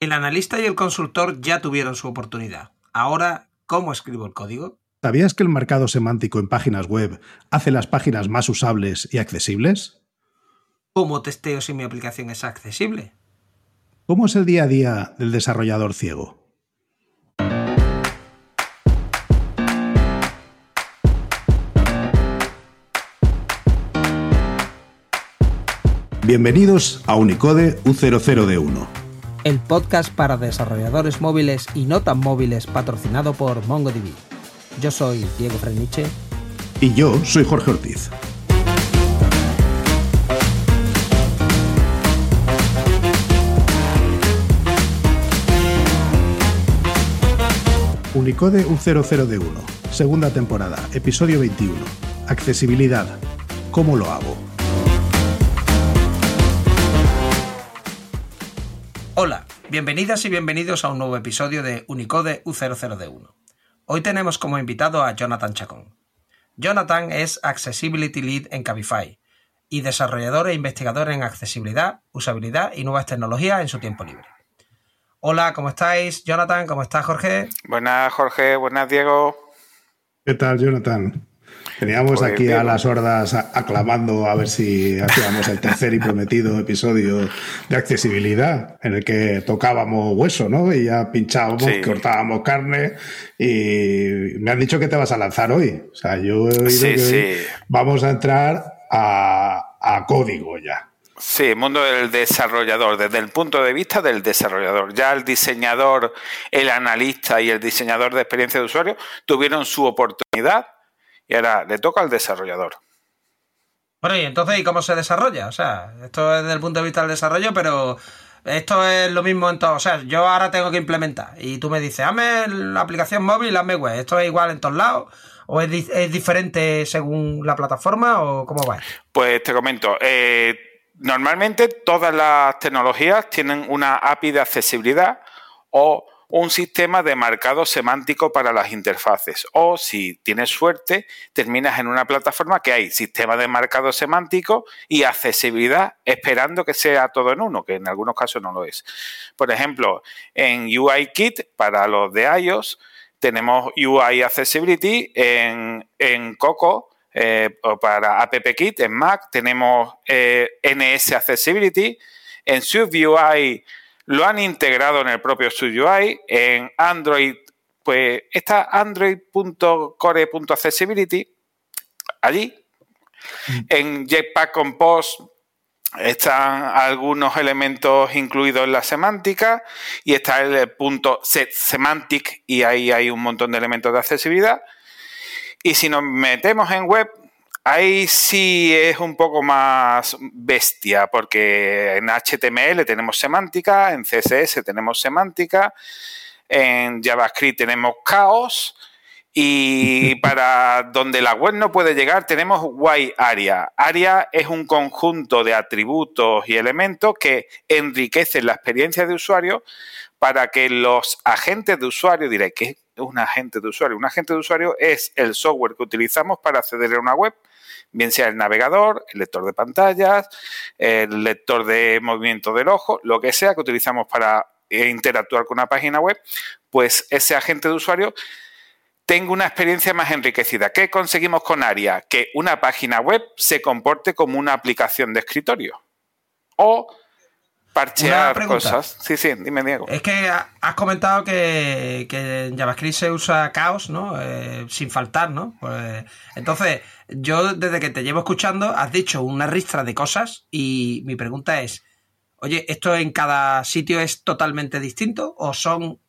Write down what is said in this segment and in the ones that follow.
El analista y el consultor ya tuvieron su oportunidad. Ahora, ¿cómo escribo el código? ¿Sabías que el mercado semántico en páginas web hace las páginas más usables y accesibles? ¿Cómo testeo si mi aplicación es accesible? ¿Cómo es el día a día del desarrollador ciego? Bienvenidos a Unicode U00D1. El podcast para desarrolladores móviles y no tan móviles patrocinado por MongoDB. Yo soy Diego Freniche. Y yo soy Jorge Ortiz. Unicode U00D1, segunda temporada, episodio 21. Accesibilidad. ¿Cómo lo hago? Hola, bienvenidas y bienvenidos a un nuevo episodio de Unicode U00D1. Hoy tenemos como invitado a Jonathan Chacón. Jonathan es Accessibility Lead en Cabify y desarrollador e investigador en accesibilidad, usabilidad y nuevas tecnologías en su tiempo libre. Hola, ¿cómo estáis? Jonathan, ¿cómo estás, Jorge? Buenas, Jorge. Buenas, Diego. ¿Qué tal, Jonathan? Teníamos Pues, aquí a las hordas aclamando a ver si hacíamos el tercer y prometido episodio de accesibilidad, en el que tocábamos hueso, ¿no? Y ya pinchábamos, Sí. cortábamos carne y me han dicho que te vas a lanzar hoy. O sea, yo he oído Sí, que sí. vamos a entrar a, a código ya. Sí, mundo del desarrollador, desde el punto de vista del desarrollador. Ya el diseñador, el analista y el diseñador de experiencia de usuario tuvieron su oportunidad y ahora le toca al desarrollador. Bueno, y entonces, ¿y cómo se desarrolla? O sea, esto es desde el punto de vista del desarrollo, pero esto es lo mismo en todo. O sea, yo ahora tengo que implementar y tú me dices, hazme la aplicación móvil, hazme web. ¿Esto es igual en todos lados? ¿O es, di- es diferente según la plataforma? ¿O cómo va? Pues te comento, eh, normalmente todas las tecnologías tienen una API de accesibilidad o un sistema de marcado semántico para las interfaces. O si tienes suerte, terminas en una plataforma que hay sistema de marcado semántico y accesibilidad esperando que sea todo en uno, que en algunos casos no lo es. Por ejemplo, en UIKit para los de iOS tenemos UI Accessibility, en, en Coco eh, para AppKit en Mac tenemos eh, NS Accessibility, en SwiftUI lo han integrado en el propio SwiftUI, en Android pues está android.core.accessibility allí, en Jetpack Compose están algunos elementos incluidos en la semántica y está el punto set semantic y ahí hay un montón de elementos de accesibilidad. Y si nos metemos en web, ahí sí es un poco más bestia, porque en HTML tenemos semántica, en CSS tenemos semántica, en JavaScript tenemos caos y para donde la web no puede llegar tenemos Y Area. Area es un conjunto de atributos y elementos que enriquecen la experiencia de usuario para que los agentes de usuario, diré que es un agente de usuario. Un agente de usuario es el software que utilizamos para acceder a una web, bien sea el navegador, el lector de pantallas, el lector de movimiento del ojo, lo que sea que utilizamos para eh, interactuar con una página web, pues ese agente de usuario tenga una experiencia más enriquecida. ¿Qué conseguimos con ARIA? Que una página web se comporte como una aplicación de escritorio. O parchear cosas. Sí, sí, dime, Diego. Es que ha- has comentado que, que en JavaScript se usa caos, ¿no? Eh, sin faltar, ¿no? Pues, entonces, yo desde que te llevo escuchando, has dicho una ristra de cosas y mi pregunta es, oye, ¿esto en cada sitio es totalmente distinto o son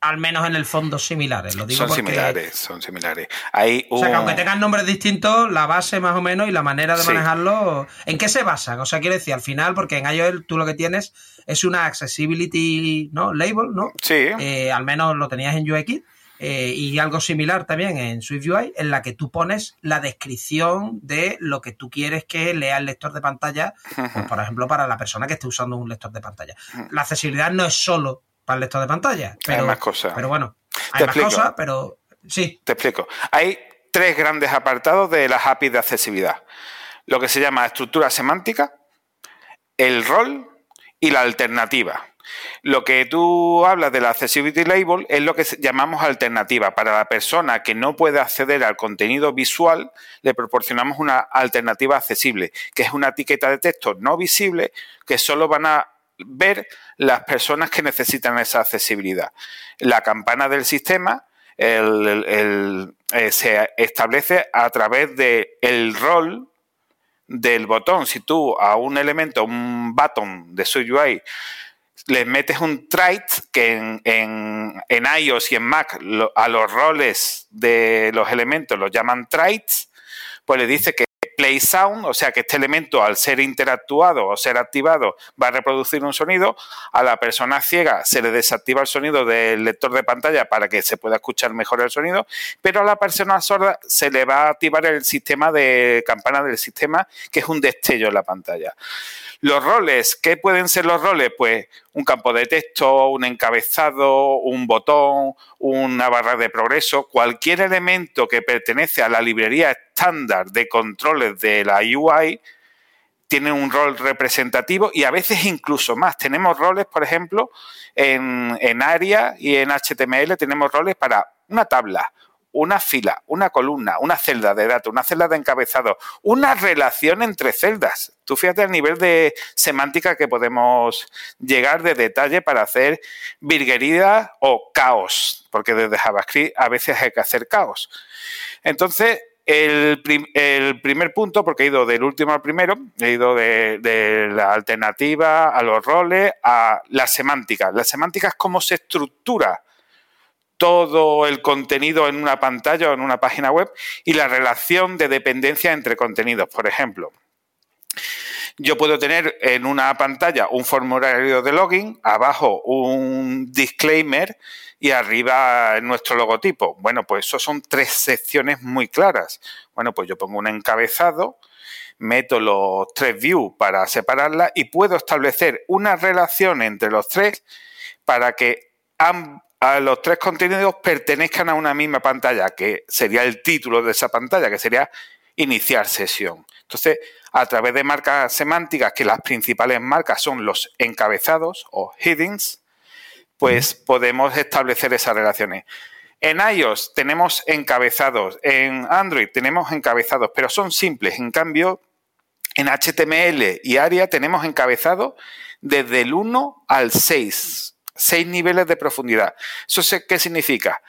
al menos en el fondo similares? Lo digo Son porque- similares, son similares. Hay O sea, que un- aunque tengan nombres distintos, la base más o menos y la manera de Sí. manejarlo, ¿en qué se basan? O sea, quiero decir, al final, porque en iOS tú lo que tienes es una accessibility ¿no? label, ¿no? Sí, Eh, al menos lo tenías en UIKit. eh, y algo similar también en SwiftUI, en la que tú pones la descripción de lo que tú quieres que lea el lector de pantalla, pues, por ejemplo, para la persona que esté usando un lector de pantalla. La accesibilidad no es solo para el lector de pantalla, pero, más cosas. pero bueno, hay Te más explico. cosas, pero sí, Te explico. Hay tres grandes apartados de las APIs de accesibilidad. Lo que se llama estructura semántica, el rol y la alternativa. Lo que tú hablas de la Accessibility Label es lo que llamamos alternativa. Para la persona que no puede acceder al contenido visual, le proporcionamos una alternativa accesible, que es una etiqueta de texto no visible que solo van a ver las personas que necesitan esa accesibilidad. La campana del sistema eh, se establece a través del el rol del botón. Si tú a un elemento, un button de su UI, le metes un trait que en, en, iOS y en Mac a los roles de los elementos los llaman traits, pues le dice que play sound, o sea que este elemento al ser interactuado o ser activado va a reproducir un sonido, a la persona ciega se le desactiva el sonido del lector de pantalla para que se pueda escuchar mejor el sonido, pero a la persona sorda se le va a activar el sistema de campana del sistema, que es un destello en la pantalla. Los roles, ¿qué pueden ser los roles? Pues un campo de texto, un encabezado, un botón, una barra de progreso, cualquier elemento que pertenece a la librería estándar de controles de la UI tiene un rol representativo y a veces incluso más. Tenemos roles, por ejemplo, en, en ARIA y en HTML tenemos roles para una tabla, una fila, una columna, una celda de datos, una celda de encabezado, una relación entre celdas. Tú fíjate el nivel de semántica que podemos llegar de detalle para hacer virguería o caos, porque desde JavaScript a veces hay que hacer caos. Entonces, el, primer punto, porque he ido del último al primero, he ido de, de, la alternativa a los roles a la semántica. La semántica es cómo se estructura todo el contenido en una pantalla o en una página web y la relación de dependencia entre contenidos. Por ejemplo, yo puedo tener en una pantalla un formulario de login, abajo un disclaimer y arriba nuestro logotipo. Bueno, pues eso son tres secciones muy claras. Bueno, pues yo pongo un encabezado, meto los tres views para separarla y puedo establecer una relación entre los tres para que a los tres contenidos pertenezcan a una misma pantalla, que sería el título de esa pantalla, que sería iniciar sesión. Entonces, a través de marcas semánticas, que las principales marcas son los encabezados o headings, pues podemos establecer esas relaciones. En iOS tenemos encabezados, en Android tenemos encabezados, pero son simples. En cambio, en HTML y ARIA tenemos encabezados desde el 1 al 6 seis niveles de profundidad. ¿Eso qué significa?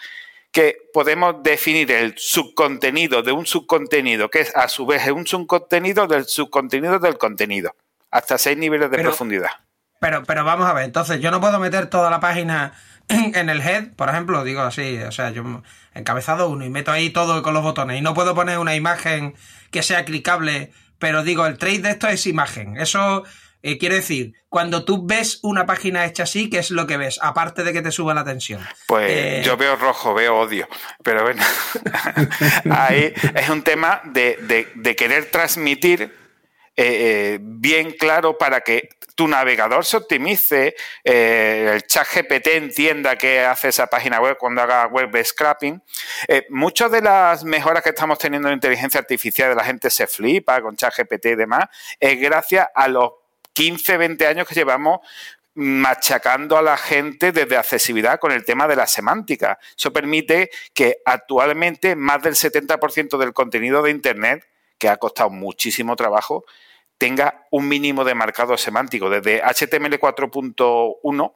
Que podemos definir el subcontenido de un subcontenido, que es a su vez un subcontenido del subcontenido del contenido, hasta seis niveles de profundidad. Pero, pero vamos a ver, entonces yo no puedo meter toda la página en el head, por ejemplo, digo así, o sea, yo encabezado uno y meto ahí todo con los botones y no puedo poner una imagen que sea clicable, pero digo, el trade de esto es imagen. Eso eh, quiero decir, cuando tú ves una página hecha así, ¿qué es lo que ves? Aparte de que te suba la tensión. Pues eh, yo veo rojo, veo odio. Pero bueno, ahí es un tema de, querer transmitir eh, bien claro para que tu navegador se optimice, el chat GPT entienda qué hace esa página web cuando haga web scrapping. muchas de las mejoras que estamos teniendo en inteligencia artificial, de la gente se flipa con chat GPT y demás, es gracias a los 15, 20 años que llevamos machacando a la gente desde accesibilidad con el tema de la semántica. Eso permite que actualmente más del 70% del contenido de Internet, que ha costado muchísimo trabajo, tenga un mínimo de marcado semántico. Desde HTML 4.1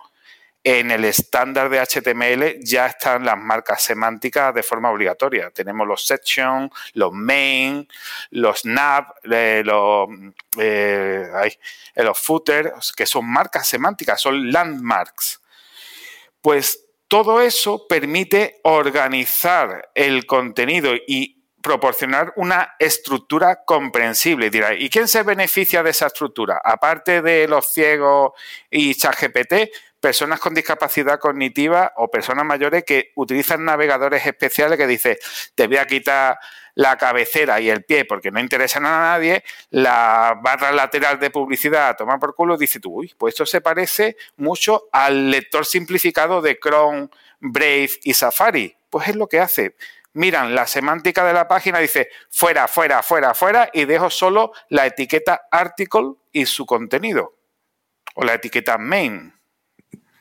en el estándar de HTML ya están las marcas semánticas de forma obligatoria. Tenemos los section, los main, los nav, eh, los, eh, eh, footers, que son marcas semánticas, son landmarks. Pues todo eso permite organizar el contenido y proporcionar una estructura comprensible. ¿y quién se beneficia de esa estructura? Aparte de los ciegos y ChatGPT, personas con discapacidad cognitiva o personas mayores que utilizan navegadores especiales que dice, te voy a quitar la cabecera y el pie porque no interesan a nadie, la barra lateral de publicidad a tomar por culo, dice tú, uy, pues esto se parece mucho al lector simplificado de Chrome, Brave y Safari. Pues es lo que hace. Miran la semántica de la página, dice fuera, fuera, fuera, fuera y dejo solo la etiqueta article y su contenido o la etiqueta main.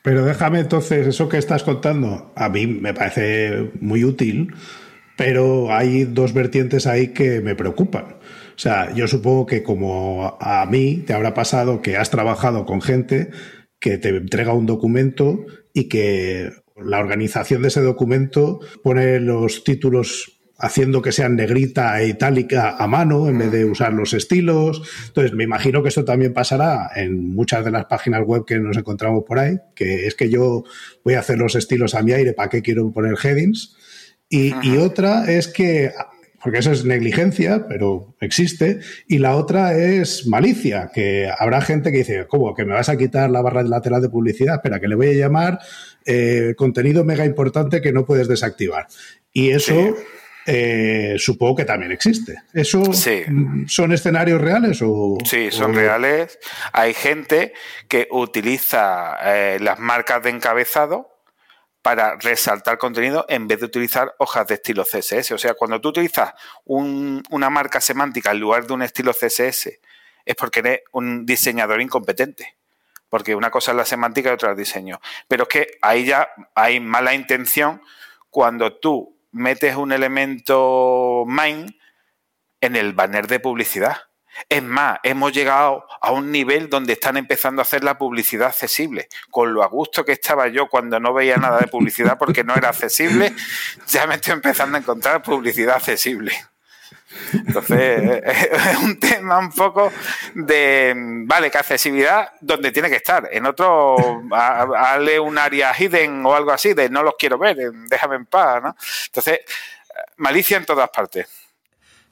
Pero déjame entonces, eso que estás contando, a mí me parece muy útil, pero hay dos vertientes ahí que me preocupan. O sea, yo supongo que como a mí te habrá pasado que has trabajado con gente que te entrega un documento y que la organización de ese documento pone los títulos haciendo que sean negrita e itálica a mano en vez de usar los estilos. Entonces, me imagino que esto también pasará en muchas de las páginas web que nos encontramos por ahí, que es que yo voy a hacer los estilos a mi aire, ¿para qué quiero poner headings? Y, y otra es que porque eso es negligencia, pero existe, y la otra es malicia, que habrá gente que dice, ¿cómo? ¿Que me vas a quitar la barra lateral de publicidad? Espera, que le voy a llamar eh, contenido mega importante que no puedes desactivar. Y eso eh, supongo que también existe. ¿Eso son escenarios reales o...? Sí, son reales. Hay gente que utiliza eh, las marcas de encabezado para resaltar contenido en vez de utilizar hojas de estilo CSS. O sea, cuando tú utilizas una marca semántica en lugar de un estilo CSS, es porque eres un diseñador incompetente. Porque una cosa es la semántica y otra es el diseño. Pero es que ahí ya hay mala intención cuando tú metes un elemento main en el banner de publicidad. Es más, hemos llegado a un nivel donde están empezando a hacer la publicidad accesible. Con lo a gusto que estaba yo cuando no veía nada de publicidad porque no era accesible, ya me estoy empezando a encontrar publicidad accesible. Entonces, es un tema un poco de, vale, que accesibilidad donde tiene que estar. En otro, hazle un área hidden o algo así, de no los quiero ver, déjame en paz, ¿no? Entonces, malicia en todas partes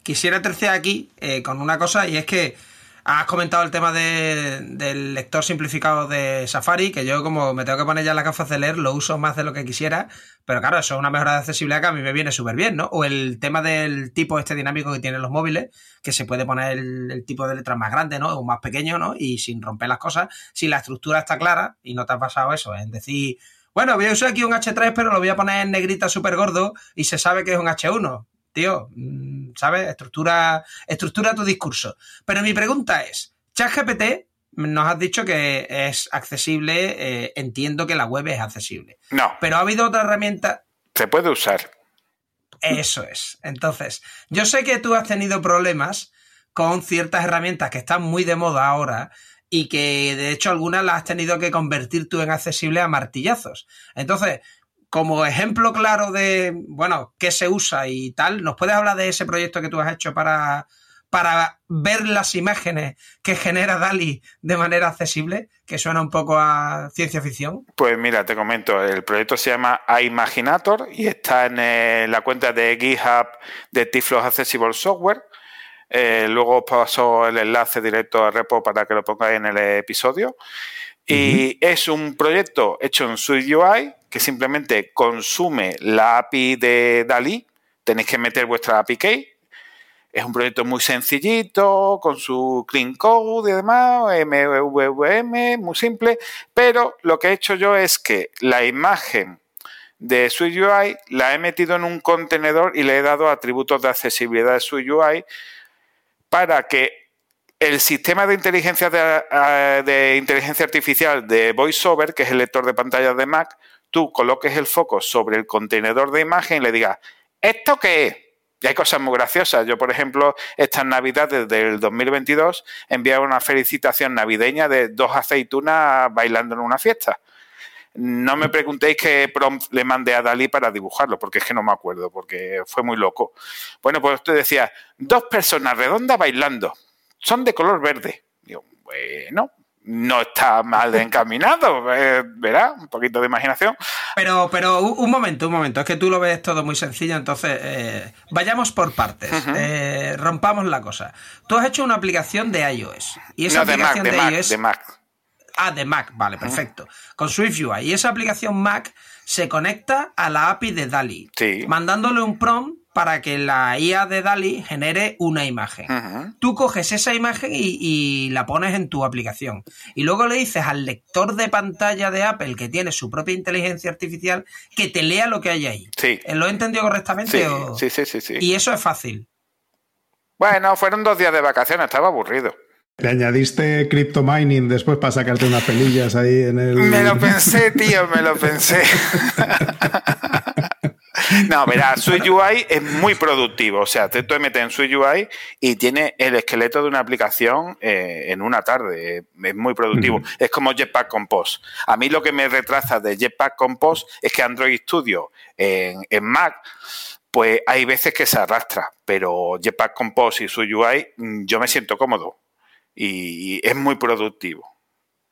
quisiera terciar aquí eh, con una cosa y es que has comentado el tema del lector simplificado de Safari, que yo como me tengo que poner ya las gafas de leer, lo uso más de lo que quisiera, pero claro, eso es una mejora de accesibilidad que a mí me viene súper bien, ¿no? O el tema del tipo este dinámico que tienen los móviles, que se puede poner el, tipo de letras más grande, ¿no? O más pequeño, ¿no? Y sin romper las cosas, si la estructura está clara y no te ha pasado eso, en decir... Bueno, voy a usar aquí un H3, pero lo voy a poner en negrita súper gordo y se sabe que es un H1 tío, mm, ¿sabes? Estructura, estructura tu discurso. Pero mi pregunta es, ChatGPT nos has dicho que es accesible, eh, entiendo que la web es accesible. No. Pero ha habido otra herramienta. Se puede usar. Eso es. Entonces, yo sé que tú has tenido problemas con ciertas herramientas que están muy de moda ahora y que de hecho algunas las has tenido que convertir tú en accesible a martillazos. Entonces, como ejemplo claro de, bueno, qué se usa y tal, ¿nos puedes hablar de ese proyecto que tú has hecho para, para ver las imágenes que genera DALI de manera accesible, que suena un poco a ciencia ficción? Pues mira, te comento, el proyecto se llama iMaginator y está en eh, la cuenta de GitHub de Tiflos Accessible Software. Eh, luego os paso el enlace directo a repo para que lo pongáis en el episodio. Y es un proyecto hecho en SwiftUI que simplemente consume la API de DALI. Tenéis que meter vuestra API key. Es un proyecto muy sencillito, con su clean code y demás, MVVM, muy simple. Pero lo que he hecho yo es que la imagen de SwiftUI la he metido en un contenedor y le he dado atributos de accesibilidad de SwiftUI para que el sistema de inteligencia, de, inteligencia artificial de VoiceOver, que es el lector de pantallas de Mac, tú coloques el foco sobre el contenedor de imagen y le digas, ¿esto qué es? Y hay cosas muy graciosas. Yo, por ejemplo, estas navidades del 2022 enviaba una felicitación navideña de dos aceitunas bailando en una fiesta. No me preguntéis qué prompt le mandé a Dalí para dibujarlo, porque es que no me acuerdo, porque fue muy loco. Bueno, pues usted decía, dos personas redondas bailando son de color verde. Digo, bueno, no está mal encaminado, eh, verá, un poquito de imaginación. Pero, pero un momento, un momento, es que tú lo ves todo muy sencillo, entonces eh, vayamos por partes, eh, rompamos la cosa. Tú has hecho una aplicación de iOS y esa aplicación de, Mac, de, Mac, Ah, de Mac, vale, perfecto. Con SwiftUI. Y esa aplicación Mac se conecta a la API de DALI, mandándole un prompt para que la IA de DALI genere una imagen. Tú coges esa imagen y, la pones en tu aplicación. Y luego le dices al lector de pantalla de Apple, que tiene su propia inteligencia artificial, que te lea lo que hay ahí. Sí. ¿Lo he entendido correctamente? Sí, sí, sí, sí, Y eso es fácil. Bueno, fueron dos días de vacaciones, estaba aburrido. ¿Le añadiste crypto mining después para sacarte unas pelillas ahí en el. Me lo pensé, tío, me lo pensé. No, mira, UI es muy productivo. O sea, tú te metes en UI y tiene el esqueleto de una aplicación eh, en una tarde. Es muy productivo. Es como Jetpack Compose. A mí lo que me retrasa de Jetpack Compose es que Android Studio en, Mac pues hay veces que se arrastra, pero Jetpack Compose y su UI mm, yo me siento cómodo y, es muy productivo.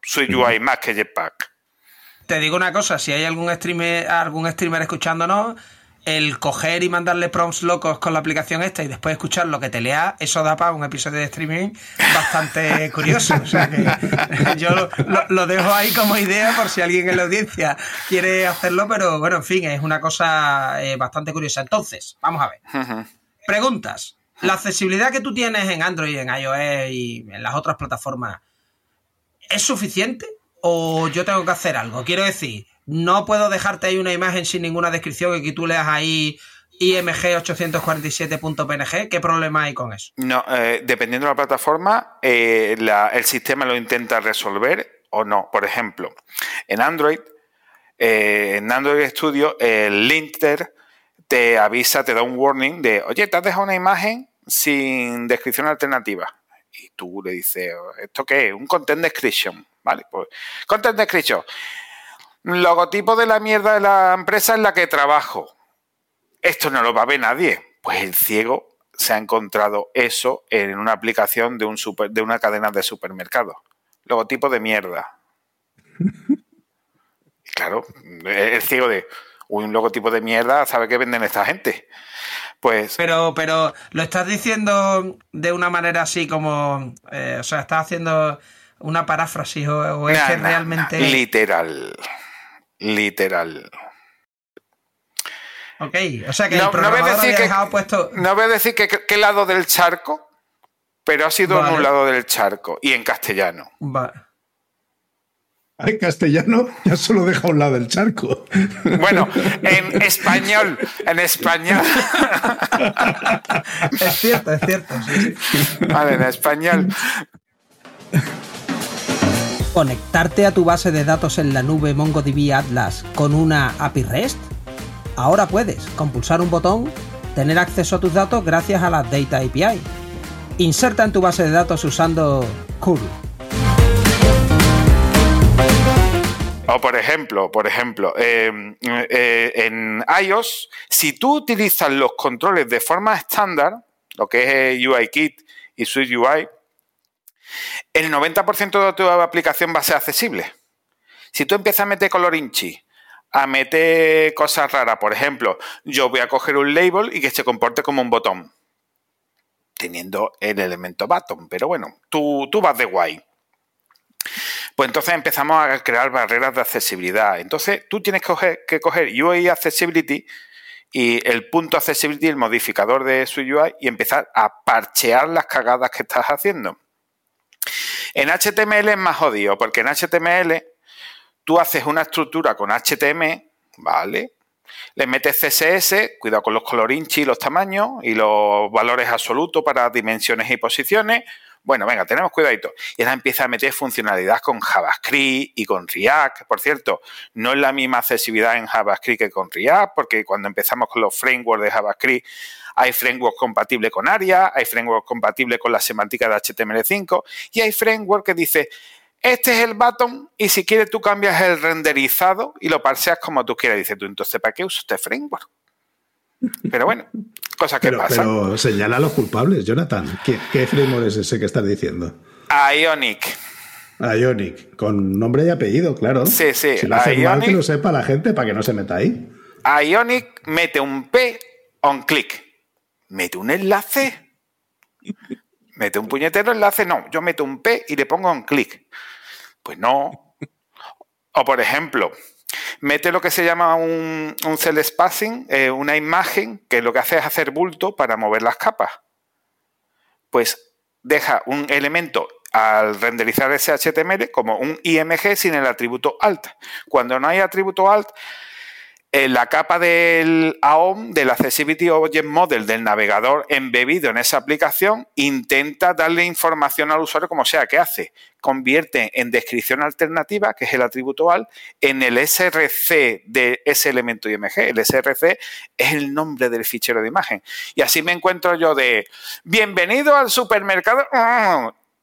Su UI más que Jetpack. Te digo una cosa, si hay algún streamer, algún streamer escuchándonos, el coger y mandarle prompts locos con la aplicación esta y después escuchar lo que te lea, eso da para un episodio de streaming bastante curioso. O sea que yo lo, dejo ahí como idea por si alguien en la audiencia quiere hacerlo, pero bueno, en fin, es una cosa eh, bastante curiosa. Entonces, vamos a ver. Preguntas. ¿La accesibilidad que tú tienes en Android, en iOS y en las otras plataformas es suficiente? ¿O yo tengo que hacer algo? Quiero decir, no puedo dejarte ahí una imagen sin ninguna descripción y que tú leas ahí IMG 847.png. ¿Qué problema hay con eso? No, eh, dependiendo de la plataforma, eh, el sistema lo intenta resolver o no. Por ejemplo, en Android, eh, en Android Studio, el linter te avisa, te da un warning de, oye, te has dejado una imagen sin descripción alternativa. Y tú le dices, ¿esto qué es? Un content description. Vale, pues content description logotipo de la mierda de la empresa en la que trabajo. Esto no lo va a ver nadie. Pues el ciego se ha encontrado eso en una aplicación de, un super, de una cadena de supermercados. Logotipo de mierda. claro, el ciego de un logotipo de mierda sabe que venden esta gente. Pues. Pero, pero lo estás diciendo de una manera así como. Eh, o sea, estás haciendo una paráfrasis o, es que realmente. literal literal. Ok, o sea que no, el no voy a decir que, puesto... No voy a decir que qué lado del charco, pero ha sido en un lado del charco y en castellano. Vale. En castellano ya solo deja un lado del charco. Bueno, en español, en español. Es cierto, es cierto. Vale, en español conectarte a tu base de datos en la nube MongoDB Atlas con una API REST? Ahora puedes, con pulsar un botón, tener acceso a tus datos gracias a la Data API. Inserta en tu base de datos usando curl. O por ejemplo, por ejemplo, em, eh, en iOS, si tú utilizas los controles de forma estándar, lo que es UIKit y SwiftUI, el 90% de tu aplicación va a ser accesible. Si tú empiezas a meter colorinchi, a meter cosas raras, por ejemplo, yo voy a coger un label y que se comporte como un botón, teniendo el elemento button, pero bueno, tú, tú vas de guay. Pues entonces empezamos a crear barreras de accesibilidad. Entonces tú tienes que coger, que coger UI Accessibility y el punto Accessibility, el modificador de su UI, y empezar a parchear las cagadas que estás haciendo. En HTML es más jodido, porque en HTML tú haces una estructura con HTML, ¿vale? Le metes CSS, cuidado con los colorinchi y los tamaños y los valores absolutos para dimensiones y posiciones. Bueno, venga, tenemos cuidadito. Y ahora empieza a meter funcionalidad con JavaScript y con React. Por cierto, no es la misma accesibilidad en JavaScript que con React, porque cuando empezamos con los frameworks de JavaScript hay framework compatible con ARIA, hay framework compatible con la semántica de HTML5 y hay framework que dice, este es el button y si quieres tú cambias el renderizado y lo parseas como tú quieras. Dice tú, entonces, ¿para qué uso este framework? Pero bueno, cosas que pasan. Pero señala a los culpables, Jonathan. ¿Qué, framework es ese que estás diciendo? Ionic. Ionic, con nombre y apellido, claro. Sí, sí. Si lo hace mal, que lo sepa la gente para que no se meta ahí. Ionic mete un P on click mete un enlace. Mete un puñetero enlace, no, yo meto un P y le pongo un clic. Pues no. O por ejemplo, mete lo que se llama un, un cell spacing, eh, una imagen que lo que hace es hacer bulto para mover las capas. Pues deja un elemento al renderizar ese HTML como un IMG sin el atributo alt. Cuando no hay atributo alt, en la capa del AOM, del Accessibility Object Model del navegador embebido en esa aplicación, intenta darle información al usuario como sea. ¿Qué hace? Convierte en descripción alternativa, que es el atributo AL, en el SRC de ese elemento IMG. El SRC es el nombre del fichero de imagen. Y así me encuentro yo de, bienvenido al supermercado.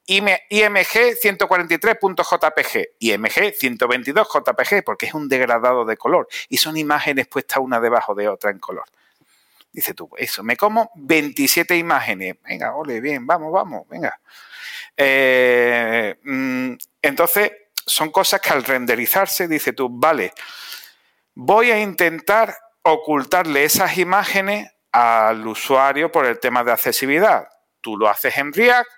IMG 143.jpg, IMG 122.jpg, porque es un degradado de color y son imágenes puestas una debajo de otra en color. Dice tú, eso, me como 27 imágenes. Venga, ole, bien, vamos, vamos, venga. Eh, mm, entonces, son cosas que al renderizarse, dice tú, vale, voy a intentar ocultarle esas imágenes al usuario por el tema de accesibilidad. Tú lo haces en React,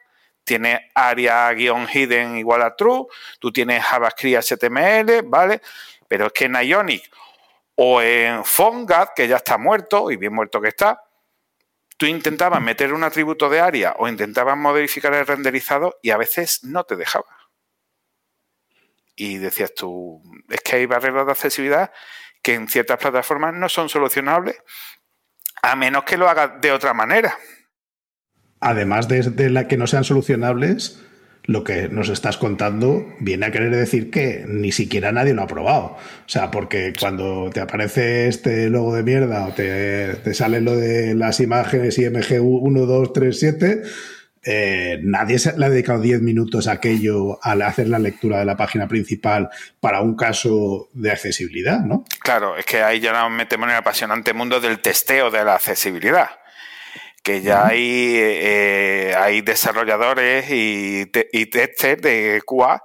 tienes area-hidden igual a true, tú tienes JavaScript HTML, ¿vale? Pero es que en Ionic o en PhoneGap, que ya está muerto y bien muerto que está, tú intentabas meter un atributo de área o intentabas modificar el renderizado y a veces no te dejaba. Y decías tú, es que hay barreras de accesibilidad que en ciertas plataformas no son solucionables a menos que lo hagas de otra manera además de, la que no sean solucionables, lo que nos estás contando viene a querer decir que ni siquiera nadie lo ha probado. O sea, porque cuando te aparece este logo de mierda o te, sale lo de las imágenes IMG 1, 2, 3, 7, nadie le ha dedicado 10 minutos a aquello al hacer la lectura de la página principal para un caso de accesibilidad, ¿no? Claro, es que ahí ya nos metemos en el apasionante mundo del testeo de la accesibilidad que ya hay, eh, hay desarrolladores y, y testers de QA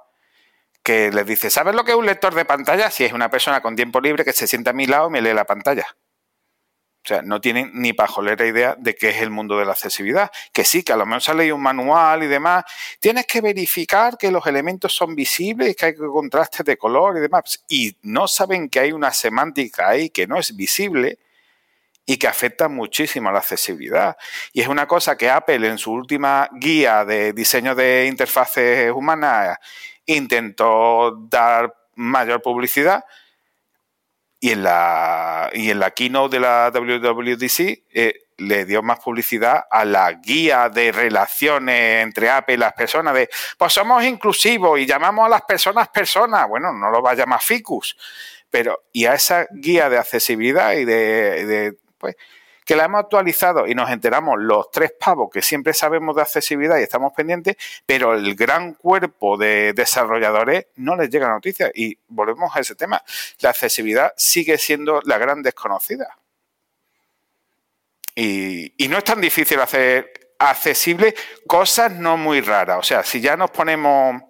que les dice, ¿sabes lo que es un lector de pantalla? Si es una persona con tiempo libre que se sienta a mi lado y me lee la pantalla. O sea, no tienen ni pajolera idea de qué es el mundo de la accesibilidad. Que sí, que a lo mejor sale un manual y demás. Tienes que verificar que los elementos son visibles, que hay contrastes de color y demás. Y no saben que hay una semántica ahí que no es visible y que afecta muchísimo a la accesibilidad. Y es una cosa que Apple en su última guía de diseño de interfaces humanas intentó dar mayor publicidad y en la, y en la keynote de la WWDC eh, le dio más publicidad a la guía de relaciones entre Apple y las personas de, pues somos inclusivos y llamamos a las personas personas. Bueno, no lo va a llamar ficus, pero y a esa guía de accesibilidad y de pues, que la hemos actualizado y nos enteramos los tres pavos que siempre sabemos de accesibilidad y estamos pendientes, pero el gran cuerpo de desarrolladores no les llega noticia. Y volvemos a ese tema. La accesibilidad sigue siendo la gran desconocida. Y, y no es tan difícil hacer accesible cosas no muy raras. O sea, si ya nos ponemos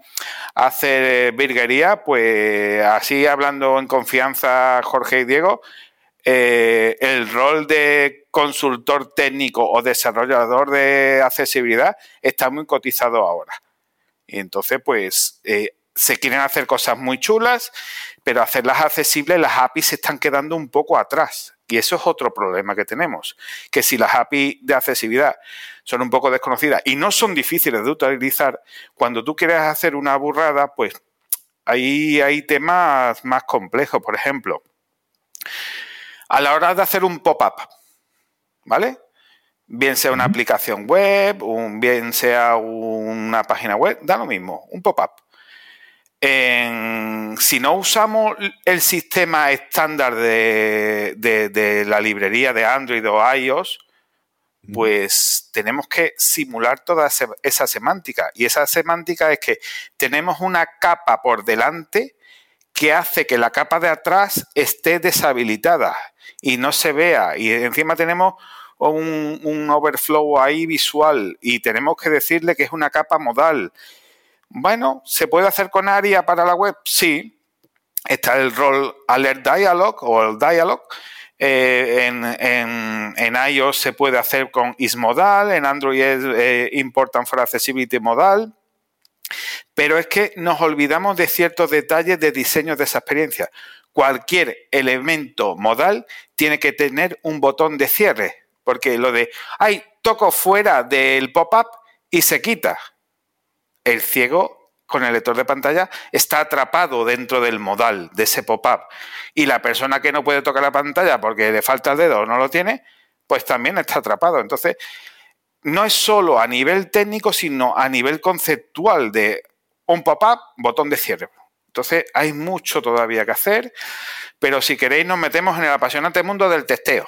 a hacer virguería, pues así hablando en confianza Jorge y Diego, eh, el rol de consultor técnico o desarrollador de accesibilidad está muy cotizado ahora. Y entonces, pues, eh, se quieren hacer cosas muy chulas, pero hacerlas accesibles, las APIs se están quedando un poco atrás. Y eso es otro problema que tenemos, que si las APIs de accesibilidad son un poco desconocidas y no son difíciles de utilizar, cuando tú quieres hacer una burrada, pues ahí hay temas más complejos. Por ejemplo, a la hora de hacer un pop-up, ¿vale? Bien sea una aplicación web, bien sea una página web, da lo mismo, un pop-up. si no usamos el sistema estándar de, la librería de Android o iOS, pues tenemos que simular toda esa semántica. Y esa semántica es que tenemos una capa por delante que hace que la capa de atrás esté deshabilitada y no se vea. Y encima tenemos un, overflow ahí visual y tenemos que decirle que es una capa modal. Bueno, ¿se puede hacer con ARIA para la web? Sí. Está el rol Alert Dialog o el Dialog. Eh, en, iOS se puede hacer con ismodal, en Android es eh, Important for Accessibility modal. Pero es que nos olvidamos de ciertos detalles de diseño de esa experiencia cualquier elemento modal tiene que tener un botón de cierre, porque lo de, ay, toco fuera del pop-up y se quita. El ciego con el lector de pantalla está atrapado dentro del modal de ese pop-up. Y la persona que no puede tocar la pantalla porque le falta el dedo o no lo tiene, pues también está atrapado. Entonces, no es solo a nivel técnico, sino a nivel conceptual de un pop-up, botón de cierre. Entonces, hay mucho todavía que hacer, pero si queréis nos metemos en el apasionante mundo del testeo.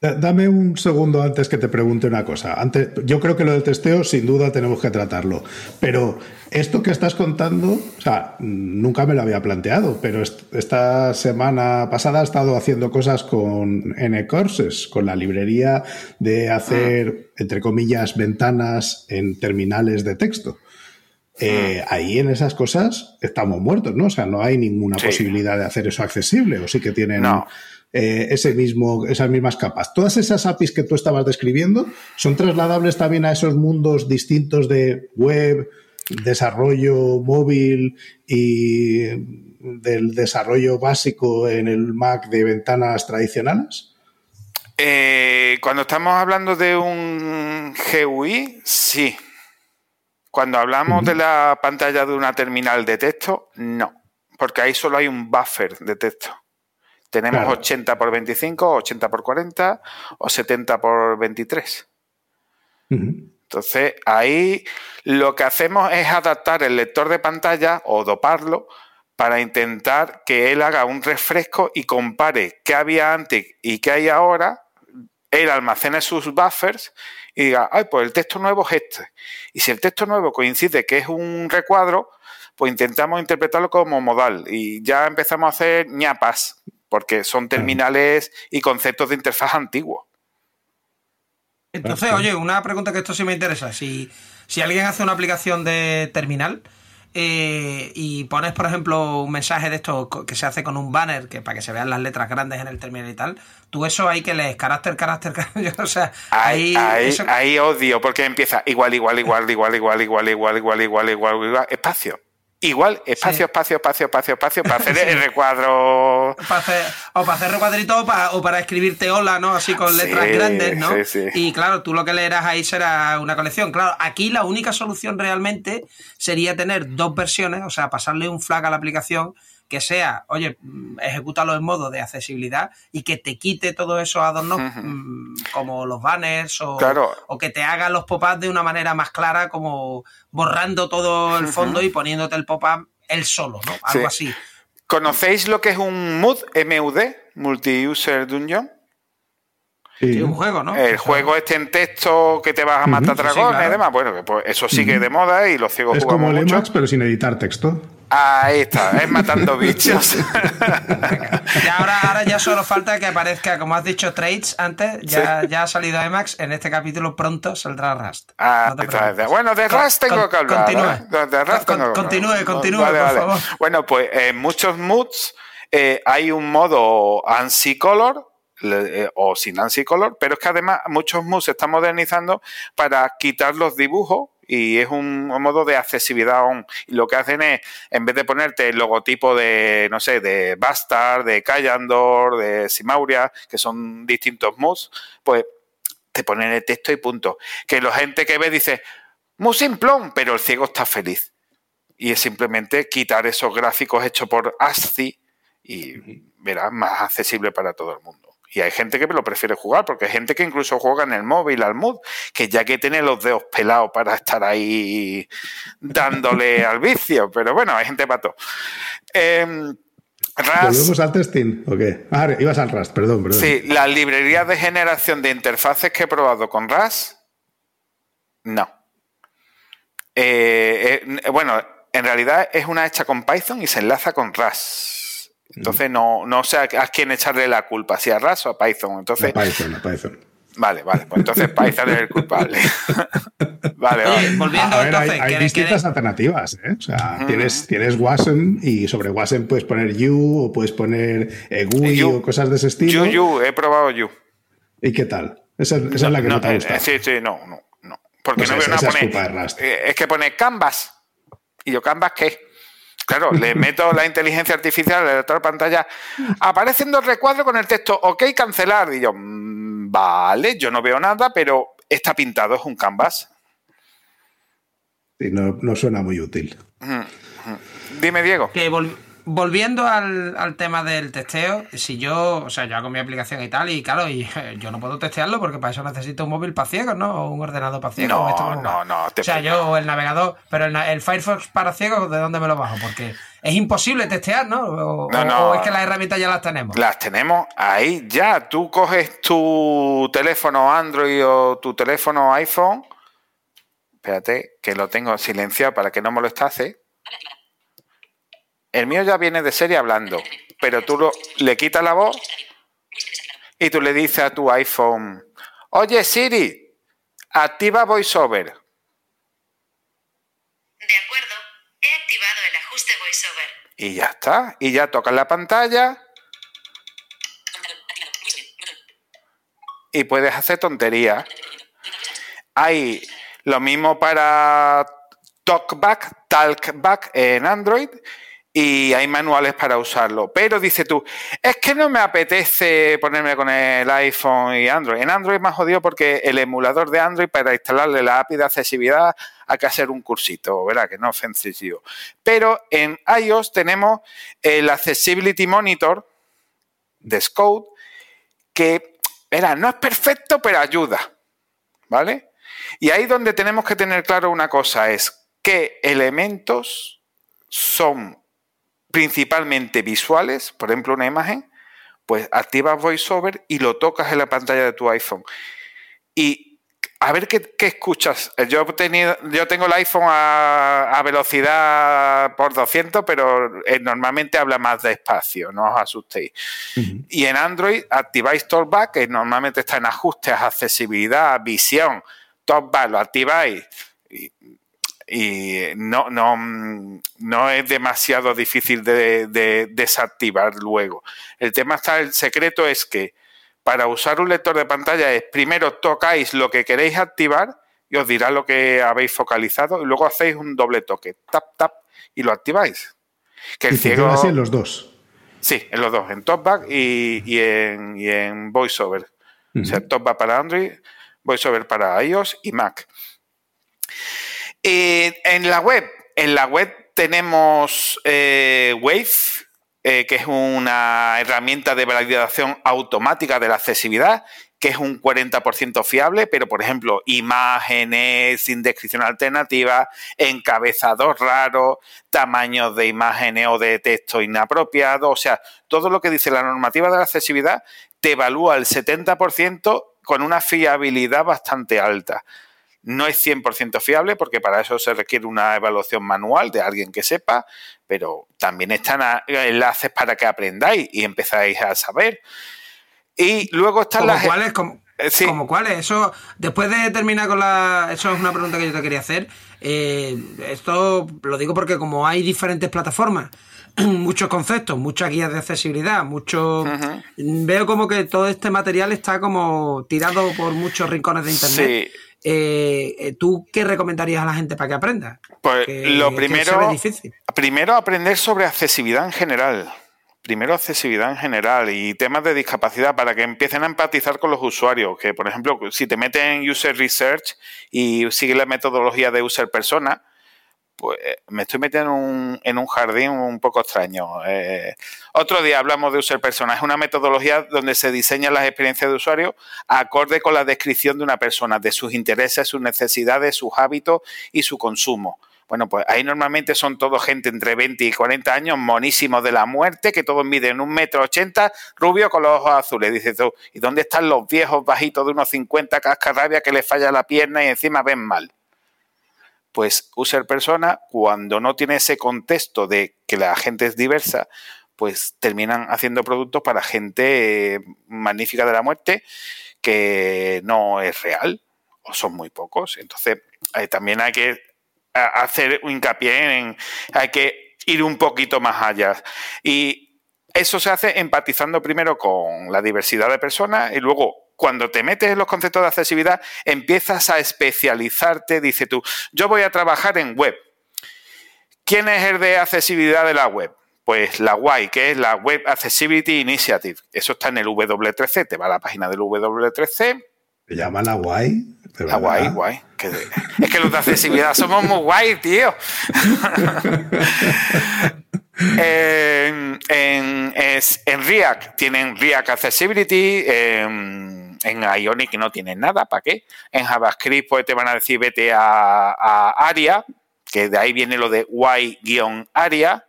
Dame un segundo antes que te pregunte una cosa. Antes, yo creo que lo del testeo sin duda tenemos que tratarlo. Pero esto que estás contando, o sea, nunca me lo había planteado, pero esta semana pasada he estado haciendo cosas con N-Courses, con la librería de hacer, ah. entre comillas, ventanas en terminales de texto. Eh, ah. ahí en esas cosas estamos muertos, ¿no? O sea, no hay ninguna posibilidad de hacer eso accesible, o sí que tienen... Eh, ese mismo, esas mismas capas. Todas esas APIs que tú estabas describiendo son trasladables también a esos mundos distintos de web, desarrollo móvil y del desarrollo básico en el Mac de ventanas tradicionales? Eh, cuando estamos hablando de un GUI, sí. Cuando hablamos de la pantalla de una terminal de texto, no, porque ahí solo hay un buffer de texto. Tenemos 80 por 25, 80 por 40 o 70 por 23. Entonces, ahí lo que hacemos es adaptar el lector de pantalla o doparlo para intentar que él haga un refresco y compare qué había antes y qué hay ahora. Él almacene sus buffers y diga, ay, pues el texto nuevo es este. Y si el texto nuevo coincide que es un recuadro, pues intentamos interpretarlo como modal y ya empezamos a hacer ñapas, porque son terminales y conceptos de interfaz antiguos. Entonces, oye, una pregunta que esto sí me interesa. Si, si alguien hace una aplicación de terminal eh, y pones, por ejemplo, un mensaje de esto que se hace con un banner que para que se vean las letras grandes en el terminal y tal, tú eso hay que lees carácter, carácter, carácter. O sea, ahí, ahí, odio porque empieza igual, igual, igual, igual, igual, igual, igual, igual, igual, igual, igual, espacio. Igual, espacio, espacio, espacio, espacio, espacio, para hacer el recuadro. o para hacer recuadrito o para, escribirte hola, ¿no? Así con letras grandes, ¿no? Y claro, tú lo que leerás ahí será una colección. Claro, aquí la única solución realmente sería tener dos versiones, o sea, pasarle un flag a la aplicación que sea, oye, mm, ejecútalo en modo de accesibilidad y que te quite todo eso adornos mm, como los banners o, o, que te haga los pop-ups de una manera más clara, como borrando todo el fondo y poniéndote el pop-up él solo, ¿no? Algo así. ¿Conocéis lo que es un MUD, MUD, Multi-User Dungeon? Sí. un juego, ¿no? El juego este en texto que te vas a matar dragones y demás. Bueno, pues eso sigue de moda y los ciegos es como el Emacs, pero sin editar texto. Ahí está, es matando bichos. y ahora, ahora ya solo falta que aparezca, como has dicho, Trades antes, ya, ya ha salido Emacs, en este capítulo pronto saldrá Rust. Ah, bueno, de Rust tengo que hablar. Continúe, de Rust tengo continúe, continúe, por favor. Bueno, pues en muchos moods eh, hay un modo ANSI Color, eh, o sin ANSI Color, pero es que además muchos moods se están modernizando para quitar los dibujos y es un, modo de accesibilidad Y lo que hacen es, en vez de ponerte el logotipo de, no sé, de Bastard, de Callandor, de Simauria, que son distintos moods, pues te ponen el texto y punto. Que la gente que ve dice, muy simplón, pero el ciego está feliz. Y es simplemente quitar esos gráficos hechos por ASCII y verás más accesible para todo el mundo. Y hay gente que lo prefiere jugar, porque hay gente que incluso juega en el móvil al mood, que ya que tiene los dedos pelados para estar ahí dándole al vicio. Pero bueno, hay gente pato. Eh, ¿Volvemos al testing o qué? Ah, ibas al Rust, perdón, perdón. Sí, las librerías de generación de interfaces que he probado con Rust, no. Eh, eh, bueno, en realidad es una hecha con Python y se enlaza con Rust. Entonces no, no sé a, quién echarle la culpa, si a RAS o a Python. Entonces, a Python, a Python. Vale, vale, pues entonces Python es el culpable. vale, vale. Volviendo a ver, hay, distintas alternativas, ¿eh? O sea, tienes, tienes Wasm y sobre Wasm puedes poner You o puedes poner GUI o cosas de ese estilo. You, You, he probado You. ¿Y qué tal? Esa, esa es la que no, te eh, gusta. sí, sí, no, no, no. Porque pues no veo nada poner. Es, es que pone Canvas. Y yo, ¿Canvas qué? Claro, le meto la inteligencia artificial, el lector de pantalla, apareciendo el recuadro con el texto, ok, cancelar. Y yo, mm, vale, yo no veo nada, pero está pintado, es un canvas. Sí, no, suena muy útil. Dime, Diego. Que volviendo al, tema del testeo, si yo, o sea, yo hago mi aplicación y tal, y claro, y yo no puedo testearlo porque para eso necesito un móvil para ciegos, ¿no? O un ordenador para ciegos. No, no, no. o sea, yo el navegador, pero el, Firefox para ciegos, ¿de dónde me lo bajo? Porque es imposible testear, ¿no? O, no, no. o es que las herramientas ya las tenemos. Las tenemos ahí ya. Tú coges tu teléfono Android o tu teléfono iPhone. Espérate, que lo tengo silenciado para que no molestase. El mío ya viene de serie hablando, pero tú le quitas la voz y tú le dices a tu iPhone, oye Siri, activa VoiceOver. De acuerdo, he activado el ajuste VoiceOver. Y ya está, y ya tocas la pantalla y puedes hacer tonterías. Hay lo mismo para TalkBack, TalkBack en Android y hay manuales para usarlo. Pero dice tú, es que no me apetece ponerme con el iPhone y Android. En Android me ha jodido porque el emulador de Android para instalarle la API de accesibilidad hay que hacer un cursito, ¿verdad? Que no es sencillo. Pero en iOS tenemos el Accessibility Monitor de Scout que, verá, no es perfecto, pero ayuda, ¿vale? Y ahí donde tenemos que tener claro una cosa es qué elementos son principalmente visuales, por ejemplo una imagen, pues activas VoiceOver y lo tocas en la pantalla de tu iPhone. Y a ver qué, escuchas. Yo, tenido, yo tengo el iPhone a, velocidad por 200, pero eh, normalmente habla más despacio, no os asustéis. Y en Android activáis TalkBack, que normalmente está en ajustes, accesibilidad, visión, TalkBack, lo activáis. Y y no, no, no es demasiado difícil de, desactivar luego. El tema está, el secreto es que para usar un lector de pantalla es primero tocáis lo que queréis activar y os dirá lo que habéis focalizado y luego hacéis un doble toque, tap, tap, y lo activáis. Que el ciego... así en los dos. Sí, en los dos, en TopBack y, y, en, y en VoiceOver. O sea, TopBack para Android, VoiceOver para iOS y Mac. Eh, en la web, en la web tenemos eh, Wave, eh, que es una herramienta de validación automática de la accesibilidad, que es un 40% fiable, pero por ejemplo, imágenes sin descripción alternativa, encabezador raro, tamaños de imágenes o de texto inapropiado, o sea, todo lo que dice la normativa de la accesibilidad te evalúa el 70% con una fiabilidad bastante alta. No es 100% fiable porque para eso se requiere una evaluación manual de alguien que sepa, pero también están enlaces para que aprendáis y empezáis a saber. Y luego están las... Cuáles, como, eh, como cuáles. Eso, después de terminar con la... Eso es una pregunta que yo te quería hacer. Eh, esto lo digo porque como hay diferentes plataformas, muchos conceptos, muchas guías de accesibilidad, mucho veo como que todo este material está como tirado por muchos rincones de internet. Sí. Eh, eh, ¿tú qué recomendarías a la gente para que aprenda? Pues lo primero, primero aprender sobre accesibilidad en general. Primero accesibilidad en general y temas de discapacidad para que empiecen a empatizar con los usuarios. Que, por ejemplo, si te meten en User Research y sigues la metodología de User Persona, pues eh, me estoy metiendo en un, jardín un poco extraño. Eh, otro día hablamos de user persona. Es una metodología donde se diseñan las experiencias de usuario acorde con la descripción de una persona, de sus intereses, sus necesidades, sus hábitos y su consumo. Bueno, pues ahí normalmente son todo gente entre 20 y 40 años, monísimos de la muerte, que todos miden un metro ochenta, rubio con los ojos azules. Dices tú, ¿y dónde están los viejos bajitos de unos 50 cascarrabia que les falla la pierna y encima ven mal? Pues user persona, cuando no tiene ese contexto de que la gente es diversa, pues terminan haciendo productos para gente eh, magnífica de la muerte que no es real o son muy pocos. Entonces, eh, también hay que hacer hincapié en, hay que ir un poquito más allá. Y eso se hace empatizando primero con la diversidad de personas y luego cuando te metes en los conceptos de accesibilidad, empiezas a especializarte, dice tú, yo voy a trabajar en web. ¿Quién es el de accesibilidad de la web? Pues la WAI, que es la Web Accessibility Initiative. Eso está en el W3C, te va a la página del W3C Se llama la de La guay, guay. Es que los de accesibilidad somos muy guay, tío. en, en, es- en React tienen React Accessibility. En Ionic no tienen nada, ¿para qué? En JavaScript pues te van a decir vete a, a ARIA, que de ahí viene lo de Y-ARIA.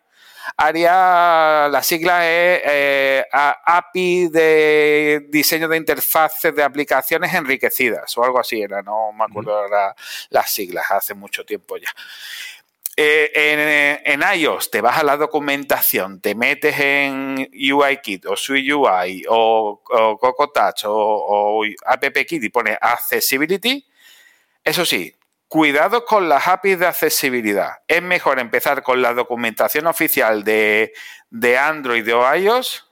ARIA, la sigla es eh, API de diseño de interfaces de aplicaciones enriquecidas o algo así era, no me acuerdo ahora las siglas, hace mucho tiempo ya. Eh, en, iOS te vas a la documentación, te metes en UIKit o SwiftUI o, o Coco Touch o, o AppKit y pones Accessibility. Eso sí, cuidado con las APIs de accesibilidad. Es mejor empezar con la documentación oficial de, de Android o iOS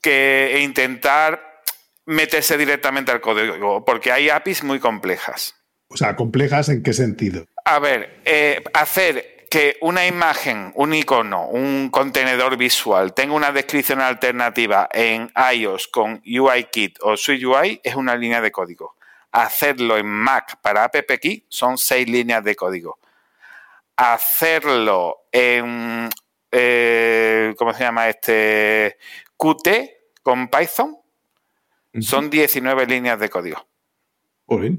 que intentar meterse directamente al código, porque hay APIs muy complejas. O sea, complejas en qué sentido. A ver, eh, hacer que una imagen, un icono, un contenedor visual tenga una descripción alternativa en iOS con UIKit o SwiftUI es una línea de código. Hacerlo en Mac para AppKit son seis líneas de código. Hacerlo en, eh, ¿cómo se llama este? Qt con Python son 19 líneas de código. Joder.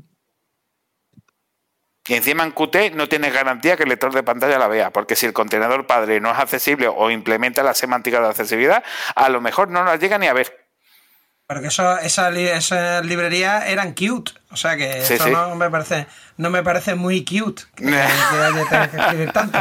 Y encima en Qt no tienes garantía que el lector de pantalla la vea, porque si el contenedor padre no es accesible o implementa la semántica de accesibilidad, a lo mejor no la llega ni a ver. Pero que eso, esa, esas librerías eran cute. O sea que Sí, eso sí. no me parece, no me parece muy cute que, que- que escribir tanto.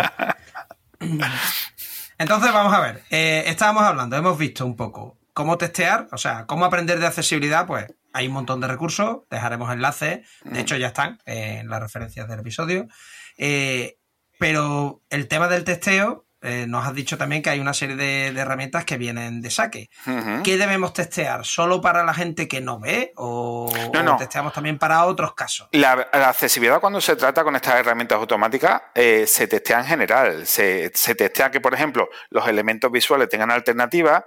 Entonces, vamos a ver. eh, estábamos hablando, hemos visto un poco cómo testear, o sea, cómo aprender de accesibilidad, pues hay un montón de recursos, dejaremos enlaces, de hecho ya están en las referencias del episodio. Eh, pero el tema del testeo, eh, nos has dicho también que hay una serie de, de herramientas que vienen de saque. ¿Qué debemos testear? ¿Solo para la gente que no ve? ¿O, No, o no. testeamos también para otros casos? La, la accesibilidad cuando se trata con estas herramientas automáticas eh, se testea en general. Se, se testea que, por ejemplo, los elementos visuales tengan alternativas.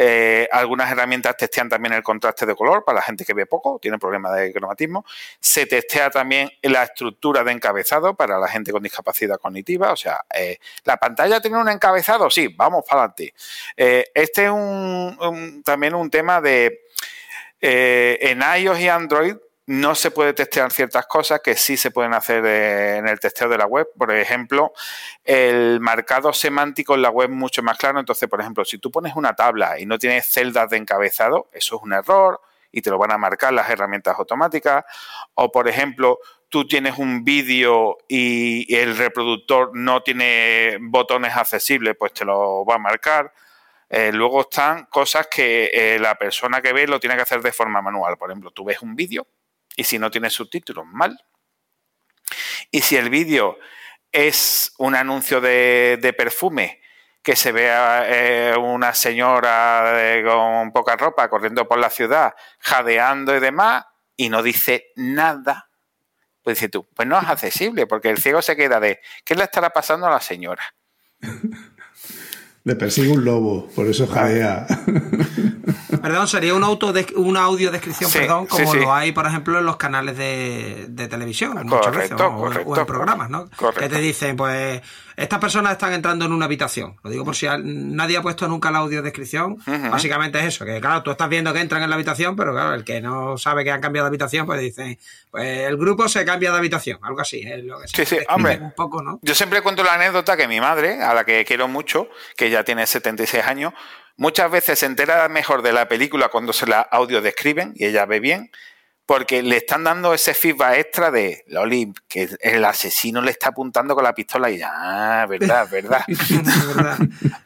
Eh, algunas herramientas testean también el contraste de color para la gente que ve poco, tiene problemas de cromatismo. Se testea también la estructura de encabezado para la gente con discapacidad cognitiva. O sea, eh, ¿la pantalla tiene un encabezado? Sí, vamos para adelante. Eh, este es un- también un tema de... en iOS y Android no se puede testear ciertas cosas que sí se pueden hacer eh, en el testeo de la web. Por ejemplo, el marcado semántico en la web es mucho más claro. Entonces, por ejemplo, si tú pones una tabla y no tienes celdas de encabezado, eso es un error y te lo van a marcar las herramientas automáticas. O, por ejemplo, tú tienes un vídeo y el reproductor no tiene botones accesibles, pues te lo va a marcar. Eh, luego están cosas que eh, la persona que ve lo tiene que hacer de forma manual. Por ejemplo, tú ves un vídeo y si no tiene subtítulos, mal. Y si el vídeo es un anuncio de, de perfume que se vea eh, una señora eh, con poca ropa corriendo por la ciudad, jadeando y demás, y no dice nada, pues dices tú, pues no es accesible, porque el ciego se queda de, ¿qué le estará pasando a la señora? Le persigue un lobo, por eso jadea. Perdón, sería una, autodesc- una audiodescripción, Sí, perdón, como sí, sí. lo hay, por ejemplo, en los canales de, de televisión, muchas veces, Correcto, o, en- o correcto. en programas, ¿no? Correcto. Que te dicen, pues, estas personas están entrando en una habitación. Lo digo por si nadie ha puesto nunca la audiodescripción. Ujú. Básicamente es eso, que claro, tú estás viendo que entran en la habitación, pero claro, el que no sabe que han cambiado de habitación, pues dice, pues el grupo se cambia de habitación, algo así. Es lo que Sí, sí, hombre. Un poco, ¿no? Yo siempre cuento la anécdota que mi madre, a la que quiero mucho, que ya tiene 76 años, muchas veces se entera mejor de la película cuando se la audio describen y ella ve bien, porque le están dando ese feedback extra de Loli, que el asesino le está apuntando con la pistola y ya, ah, verdad, verdad.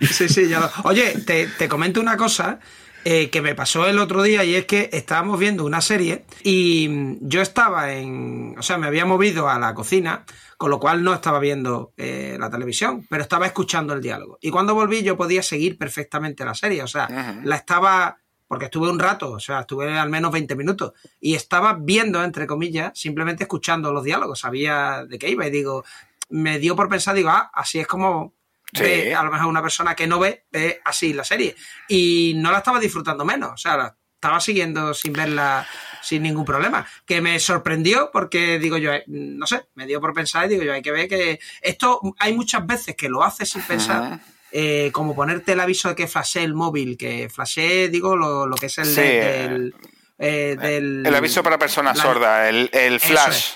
Sí, sí, ya lo- Oye, te, te comento una cosa eh, que me pasó el otro día y es que estábamos viendo una serie y mm, yo estaba en. O sea, me había movido a la cocina, con lo cual no estaba viendo eh, la televisión, pero estaba escuchando el diálogo. Y cuando volví, yo podía seguir perfectamente la serie. O sea, la estaba. Porque estuve un rato, o sea, estuve al menos 20 minutos. Y estaba viendo, entre comillas, simplemente escuchando los diálogos. Sabía de qué iba. Y digo, me dio por pensar, digo, ah, así es como Sí. ve a lo mejor una persona que no ve, ve así la serie. Y no la estaba disfrutando menos. O sea, la- estaba siguiendo sin verla sin ningún problema. Que me sorprendió porque digo yo, eh, no sé, me dio por pensar y digo yo, hay que ver que esto hay muchas veces que lo haces sin pensar. Eh, como ponerte el aviso de que flashee el móvil, que flashee, digo, lo, lo que es el Sí, del, eh, del- El aviso para personas la- sordas, el, el flash.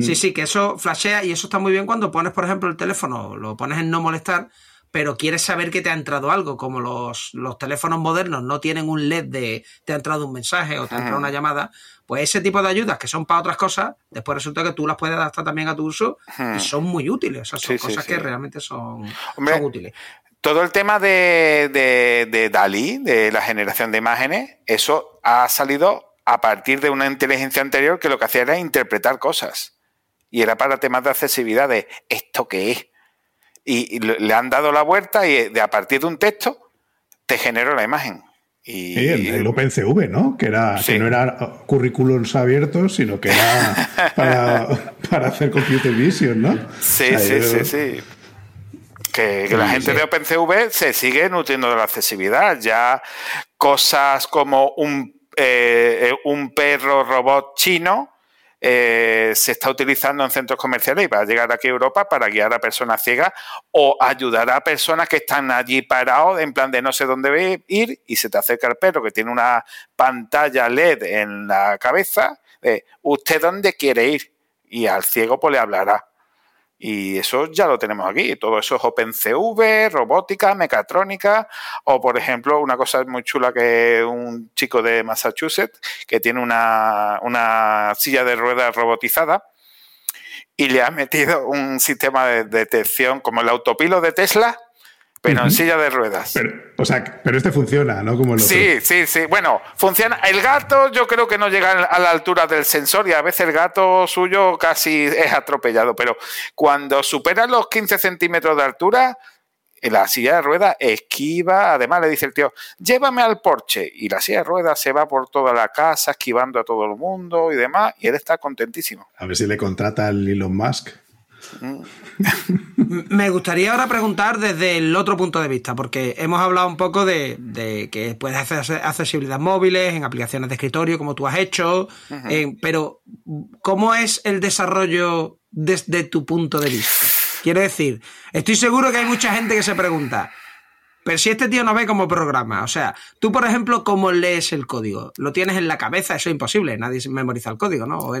Sí, sí, que eso flashea y eso está muy bien cuando pones, por ejemplo, el teléfono, lo pones en no molestar, pero quieres saber que te ha entrado algo, como los, los teléfonos modernos no tienen un LED de te ha entrado un mensaje o te ha entrado una llamada, pues ese tipo de ayudas que son para otras cosas, después resulta que tú las puedes adaptar también a tu uso y son muy útiles, o sea, son Sí, cosas sí. que realmente son, Hombre, son útiles. Todo el tema de, de, de Dalí, de la generación de imágenes, eso ha salido a partir de una inteligencia anterior que lo que hacía era interpretar cosas. Y era para temas de accesibilidad, de esto qué es. Y, y le le han dado la vuelta y de a partir de un texto te generó la imagen. Y, Sí, el, el OpenCV, ¿no? Que, era, Sí. que no era currículums abiertos, sino que era para, para hacer computer vision, ¿no? Sí, O sea, sí, yo- sí, sí. Que, que la gente de OpenCV se sigue nutriendo de la accesibilidad. Ya cosas como un, eh, eh, un perro robot chino eh, se está utilizando en centros comerciales y va a llegar aquí a Europa para guiar a personas ciegas o ayudar a personas que están allí parados en plan de no sé dónde ir y se te acerca el perro que tiene una pantalla LED en la cabeza de ¿usted dónde quiere ir? Y al ciego pues le hablará. Y eso ya lo tenemos aquí. Todo eso es OpenCV, robótica, mecatrónica, o por ejemplo, una cosa muy chula que un chico de Massachusetts que tiene una, una silla de ruedas robotizada y le ha metido un sistema de detección como el autopilo de Tesla, pero en silla de ruedas. Pero, o sea, pero este funciona, ¿no? Como el otro. Sí, sí, sí. Bueno, funciona. El gato yo creo que no llega a la altura del sensor y a veces el gato suyo casi es atropellado, pero cuando supera los 15 centímetros de altura, la silla de ruedas esquiva, además le dice el tío, llévame al porche y la silla de ruedas se va por toda la casa esquivando a todo el mundo y demás y él está contentísimo. A ver si le contrata al Elon Musk. Me gustaría ahora preguntar desde el otro punto de vista, porque hemos hablado un poco de, de que puedes hacer accesibilidad móviles, en aplicaciones de escritorio, como tú has hecho, eh, pero ¿cómo es el desarrollo desde tu punto de vista? Quiero decir, estoy seguro que hay mucha gente que se pregunta, pero si este tío no ve cómo programa, o sea, tú, por ejemplo, ¿cómo lees el código? ¿Lo tienes en la cabeza? Eso es imposible, nadie memoriza el código, ¿no? ¿O- o ¿Cómo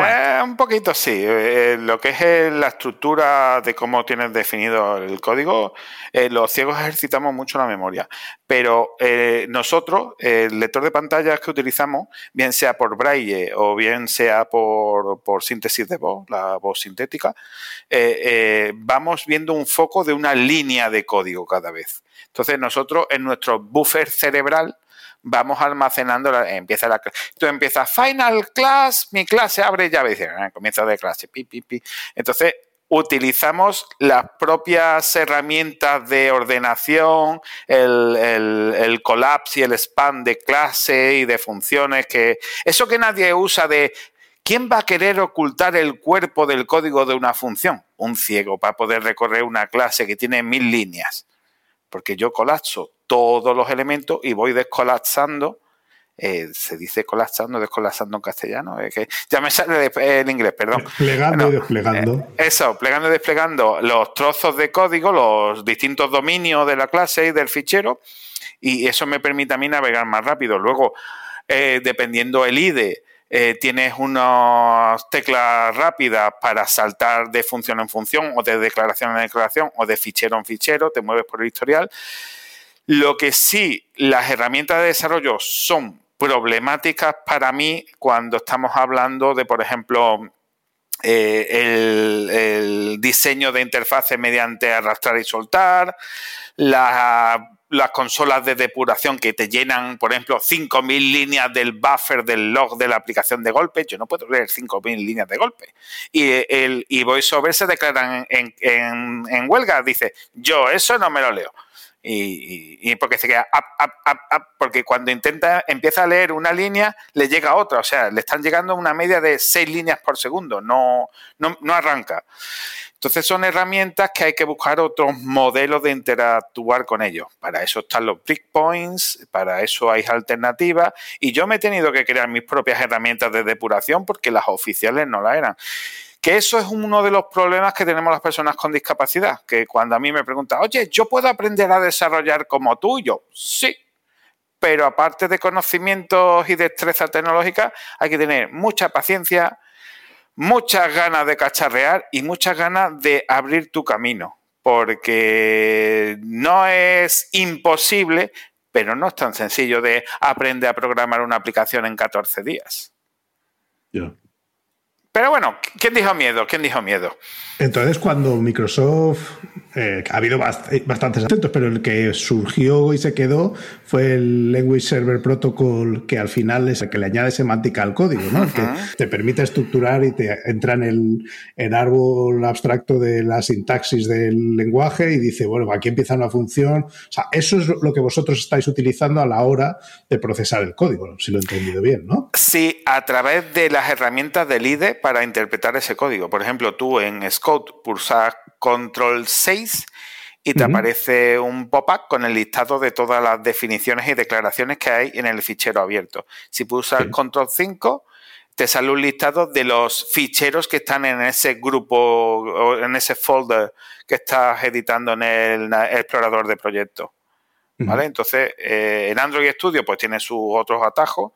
va? Eh, un poquito sí. Eh, lo que es eh, la estructura de cómo tienes definido el código, eh, los ciegos ejercitamos mucho la memoria. Pero eh, nosotros, el lector de pantallas que utilizamos, bien sea por braille o bien sea por, por síntesis de voz, la voz sintética, eh, eh, vamos viendo un foco de una línea de código cada vez. Entonces nosotros en nuestro buffer cerebral vamos almacenando, la- empieza la tú empiezas final class, mi clase abre llave, dice, ah, comienzo de clase, pi, pi, pi. Entonces utilizamos las propias herramientas de ordenación, el, el, el collapse y el span de clase y de funciones, que eso que nadie usa de ¿Quién va a querer ocultar el cuerpo del código de una función? Un ciego para poder recorrer una clase que tiene mil líneas. Porque yo colapso todos los elementos y voy descolapsando. eh, se dice colapsando, descolapsando en castellano. Que ya me sale de- en inglés, perdón. Plegando y desplegando. eh, eso, plegando y desplegando los trozos de código, los distintos dominios de la clase y del fichero, y eso me permite a mí navegar más rápido. Luego, eh, dependiendo el IDE, eh, tienes unas teclas rápidas para saltar de función en función, o de declaración en declaración, o de fichero en fichero, te mueves por el historial. Lo que sí, las herramientas de desarrollo son problemáticas para mí cuando estamos hablando de, por ejemplo, eh, el, diseño de interfaces mediante arrastrar y soltar, la- las consolas de depuración que te llenan, por ejemplo, 5.000 líneas del buffer del log de la aplicación de golpe. Yo no puedo leer 5.000 líneas de golpe. Y, el, y VoiceOver se declaran en, en- en huelga. Dice, yo eso no me lo leo. Y, y- y porque se queda up, porque cuando intenta, empieza a leer una línea, le llega otra. O sea, le están llegando una media de seis líneas por segundo. No, no, no arranca. Entonces son herramientas que hay que buscar otros modelos de interactuar con ellos. Para eso están los breakpoints, para eso hay alternativas y yo me he tenido que crear mis propias herramientas de depuración porque las oficiales no las eran. Que eso es uno de los problemas que tenemos las personas con discapacidad, que cuando a mí me preguntan, oye, ¿yo puedo aprender a desarrollar como tú? Yo, sí, pero aparte de conocimientos y destreza tecnológica, hay que tener mucha paciencia, muchas ganas de cacharrear y muchas ganas de abrir tu camino, porque no es imposible, pero no es tan sencillo de aprender a programar una aplicación en 14 días. Pero bueno, ¿quién dijo miedo? ¿Quién dijo miedo? Entonces, cuando Microsoft, eh, ha habido eh, bastantes atentos, pero el que surgió y se quedó fue el Language Server Protocol, que al final es el que le añade semántica al código, ¿no? que te permite estructurar y te entra en el árbol abstracto de la sintaxis del lenguaje y dice, bueno, aquí empieza una función. O sea, eso es lo que vosotros estáis utilizando a la hora de procesar el código, si lo he entendido bien, ¿no? Sí, a través de las herramientas del IDE para interpretar ese código. Por ejemplo, tú en Scout pulsas Control 6 y te aparece un pop-up con el listado de todas las definiciones y declaraciones que hay en el fichero abierto. Si pulsas Control 5, te sale un listado de los ficheros que están en ese grupo o en ese folder que estás editando en el explorador de proyectos. ¿Vale? Entonces, eh, en Android Studio pues tiene sus otros atajos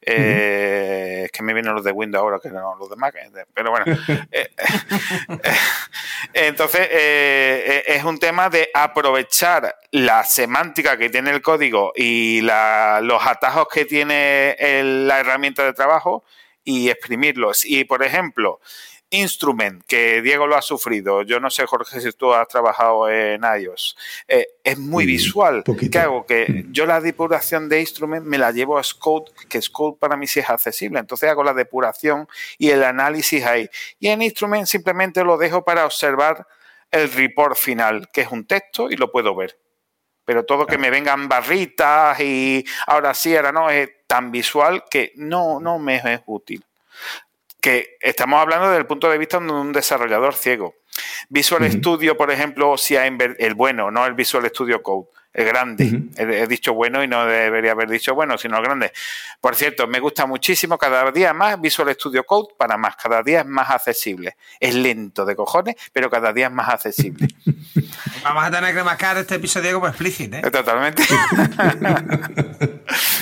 eh, es que me vienen los de Windows ahora que no los de Mac, eh, pero bueno. Eh, entonces, es un tema de aprovechar la semántica que tiene el código y los atajos que tiene la herramienta de trabajo y exprimirlos. Y, por ejemplo, Instrument, que Diego lo ha sufrido. Yo no sé, Jorge, si tú has trabajado en iOS. Eh, es muy mm, visual. ¿Qué hago? Que mm. yo la depuración de Instrument me la llevo a Scout, que Scout para mí sí es accesible. Entonces hago la depuración y el análisis ahí. Y en Instrument simplemente lo dejo para observar el report final, que es un texto y lo puedo ver. Pero todo que me vengan barritas y ahora sí, ahora no, es tan visual que no, no me es útil que estamos hablando desde el punto de vista de un desarrollador ciego. Visual Studio, por ejemplo, si ha el bueno, no el Visual Studio Code, el grande. he, dicho bueno y no debería haber dicho bueno, sino el grande. Por cierto, me gusta muchísimo cada día más Visual Studio Code para más. Cada día es más accesible. Es lento de cojones, pero cada día es más accesible. Vamos a tener que marcar este episodio como explícito, ¿eh? Totalmente.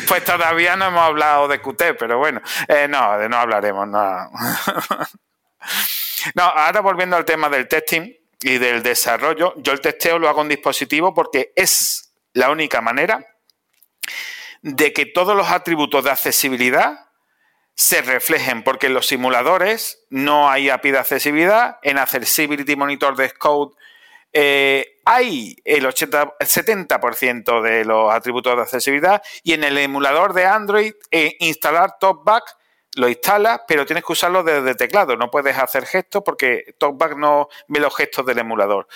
pues todavía no hemos hablado de Qt, pero bueno, eh, no, de no hablaremos, no. no, ahora volviendo al tema del testing y del desarrollo, yo el testeo lo hago en dispositivo porque es la única manera de que todos los atributos de accesibilidad se reflejen, porque en los simuladores no hay API de accesibilidad, en Accessibility Monitor de Code eh, hay el, 80, 70% de los atributos de accesibilidad y en el emulador de Android eh, instalar TalkBack lo instalas, pero tienes que usarlo desde teclado. No puedes hacer gestos porque TalkBack no ve los gestos del emulador.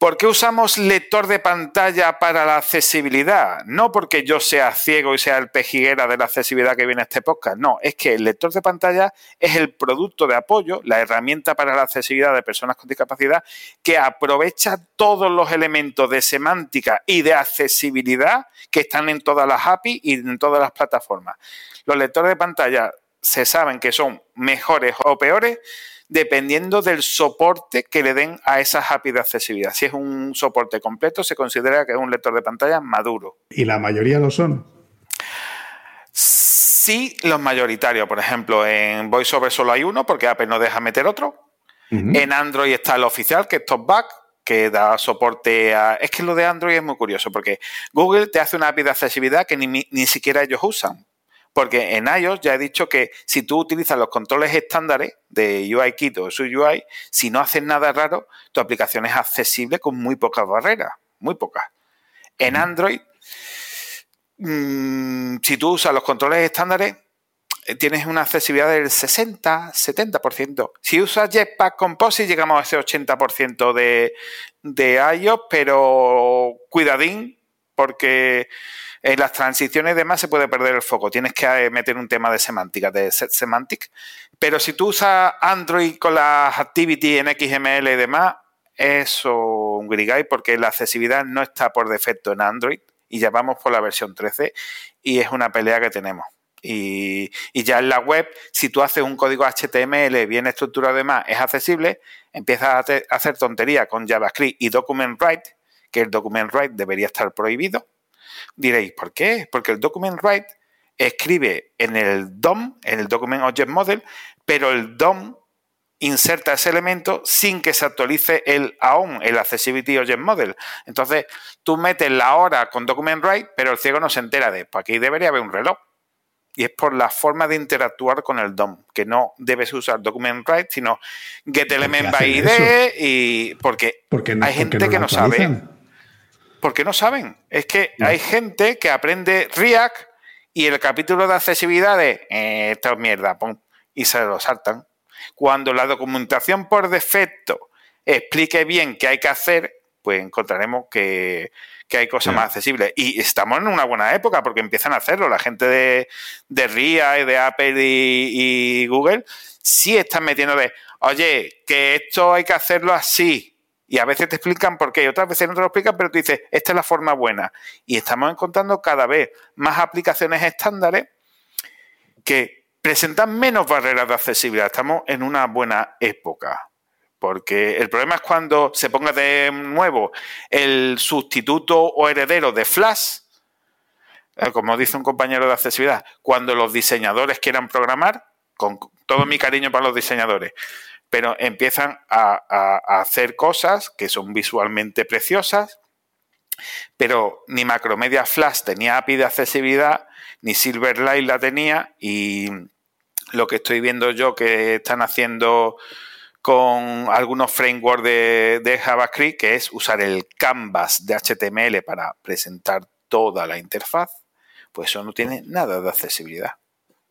¿Por qué usamos lector de pantalla para la accesibilidad? No porque yo sea ciego y sea el pejiguera de la accesibilidad que viene a este podcast. No, es que el lector de pantalla es el producto de apoyo, la herramienta para la accesibilidad de personas con discapacidad que aprovecha todos los elementos de semántica y de accesibilidad que están en todas las API y en todas las plataformas. Los lectores de pantalla se saben que son mejores o peores dependiendo del soporte que le den a esa API de accesibilidad. Si es un soporte completo, se considera que es un lector de pantalla maduro. ¿Y la mayoría lo son? Sí, los mayoritarios. Por ejemplo, en VoiceOver solo hay uno porque Apple no deja meter otro. En Android está el oficial, que es TopBack, que da soporte a... Es que lo de Android es muy curioso porque Google te hace una API de accesibilidad que ni, ni siquiera ellos usan. Porque en iOS ya he dicho que si tú utilizas los controles estándares de UIKit o su UI, si no haces nada raro, tu aplicación es accesible con muy pocas barreras, muy pocas. En Android, mm, si tú usas los controles estándares, eh, tienes una accesibilidad del 60, 70%. Si usas Jetpack Composite, llegamos a ese 80% de, de iOS, pero cuidadín, porque en las transiciones y demás se puede perder el foco. Tienes que eh, meter un tema de semántica, de set semantic. Pero si tú usas Android con las activity en XML y demás, eso un grigay porque la accesibilidad no está por defecto en Android y ya vamos por la versión 13 y es una pelea que tenemos. Y, ya en la web, si tú haces un código HTML bien estructurado además, es accesible, empiezas a, hacer tontería con JavaScript y Document Write, que el Document Write debería estar prohibido. Diréis, ¿por qué? Porque el Document Write escribe en el DOM, en el Document Object Model, pero el DOM inserta ese elemento sin que se actualice el AOM, el Accessibility Object Model. Entonces, tú metes la hora con Document Write, pero el ciego no se entera de, pues aquí debería haber un reloj. Y es por la forma de interactuar con el DOM, que no debes usar Document Write, sino Get Element by ID y porque, hay gente que no sabe. Porque no saben. Es que hay gente que aprende React y el capítulo de accesibilidad de eh, esto es mierda, y se lo saltan. Cuando la documentación por defecto explique bien qué hay que hacer, pues encontraremos que, hay cosas más accesibles. Y estamos en una buena época porque empiezan a hacerlo. La gente de, de RIA y de Apple y, Google sí están metiendo de, oye, que esto hay que hacerlo así. Y a veces te explican por qué, y otras veces no te lo explican, pero tú dices, esta es la forma buena. Y estamos encontrando cada vez más aplicaciones estándares que presentan menos barreras de accesibilidad. Estamos en una buena época. Porque el problema es cuando se ponga de nuevo el sustituto o heredero de Flash, eh, como dice un compañero de accesibilidad, cuando los diseñadores quieran programar, con todo mi cariño para los diseñadores, pero empiezan a, hacer cosas que son visualmente preciosas, pero ni Macromedia Flash tenía API de accesibilidad, ni Silverlight la tenía, y lo que estoy viendo yo que están haciendo con algunos frameworks de, JavaScript, que es usar el canvas de HTML para presentar toda la interfaz, pues eso no tiene nada de accesibilidad.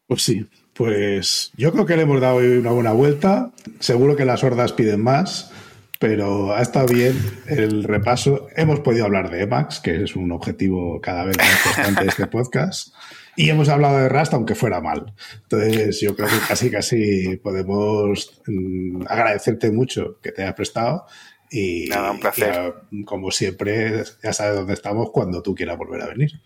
Pues sí, pues yo creo que le hemos dado una buena vuelta. Seguro que las hordas piden más, pero ha estado bien el repaso. Hemos podido hablar de Emacs, que es un objetivo cada vez más importante de este podcast. Y hemos hablado de Rust, aunque fuera mal. Entonces, yo creo que casi, casi podemos mm, agradecerte mucho que te hayas prestado. Y, Nada, un placer. como siempre, ya sabes dónde estamos cuando tú quieras volver a venir.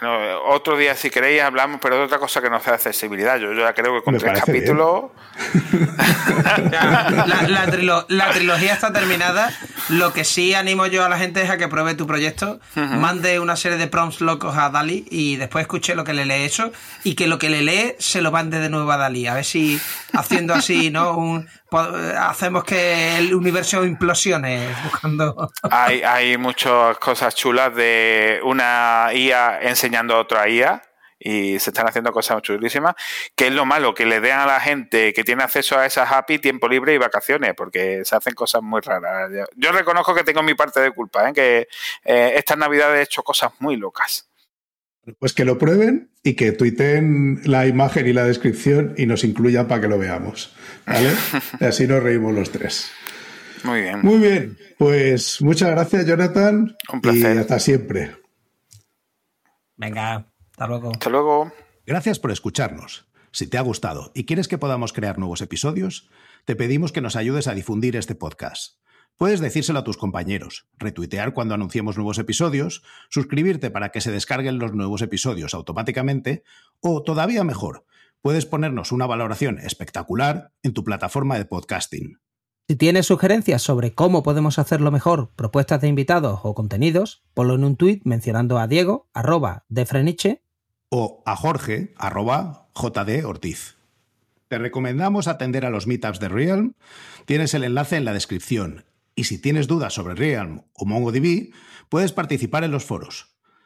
Bueno, otro día, si queréis, hablamos, pero de otra cosa que no sea accesibilidad. Yo, ya creo que con tres capítulos. la, trilogía está terminada. Lo que sí animo yo a la gente es a que pruebe tu proyecto, mande una serie de prompts locos a Dali y después escuche lo que le lee eso y que lo que le lee se lo mande de nuevo a Dali. A ver si haciendo así, ¿no? Un, hacemos que el universo implosione buscando. Hay, hay muchas cosas chulas de una IA enseñando a otra IA y se están haciendo cosas chulísimas, que es lo malo, que le den a la gente que tiene acceso a esas API tiempo libre y vacaciones, porque se hacen cosas muy raras. Yo reconozco que tengo mi parte de culpa, ¿eh? que eh, estas navidades he hecho cosas muy locas. Pues que lo prueben y que tuiten la imagen y la descripción y nos incluyan para que lo veamos. ¿Vale? y así nos reímos los tres. Muy bien. Muy bien. Pues muchas gracias, Jonathan. Un placer. Y hasta siempre. Venga, hasta luego. Hasta luego. Gracias por escucharnos. Si te ha gustado y quieres que podamos crear nuevos episodios, te pedimos que nos ayudes a difundir este podcast. Puedes decírselo a tus compañeros, retuitear cuando anunciemos nuevos episodios, suscribirte para que se descarguen los nuevos episodios automáticamente o, todavía mejor, puedes ponernos una valoración espectacular en tu plataforma de podcasting. Si tienes sugerencias sobre cómo podemos hacerlo mejor, propuestas de invitados o contenidos, ponlo en un tuit mencionando a Diego, arroba de Freniche, o a Jorge, arroba JD Ortiz. Te recomendamos atender a los meetups de Realm. Tienes el enlace en la descripción y si tienes dudas sobre Realm o MongoDB, puedes participar en los foros.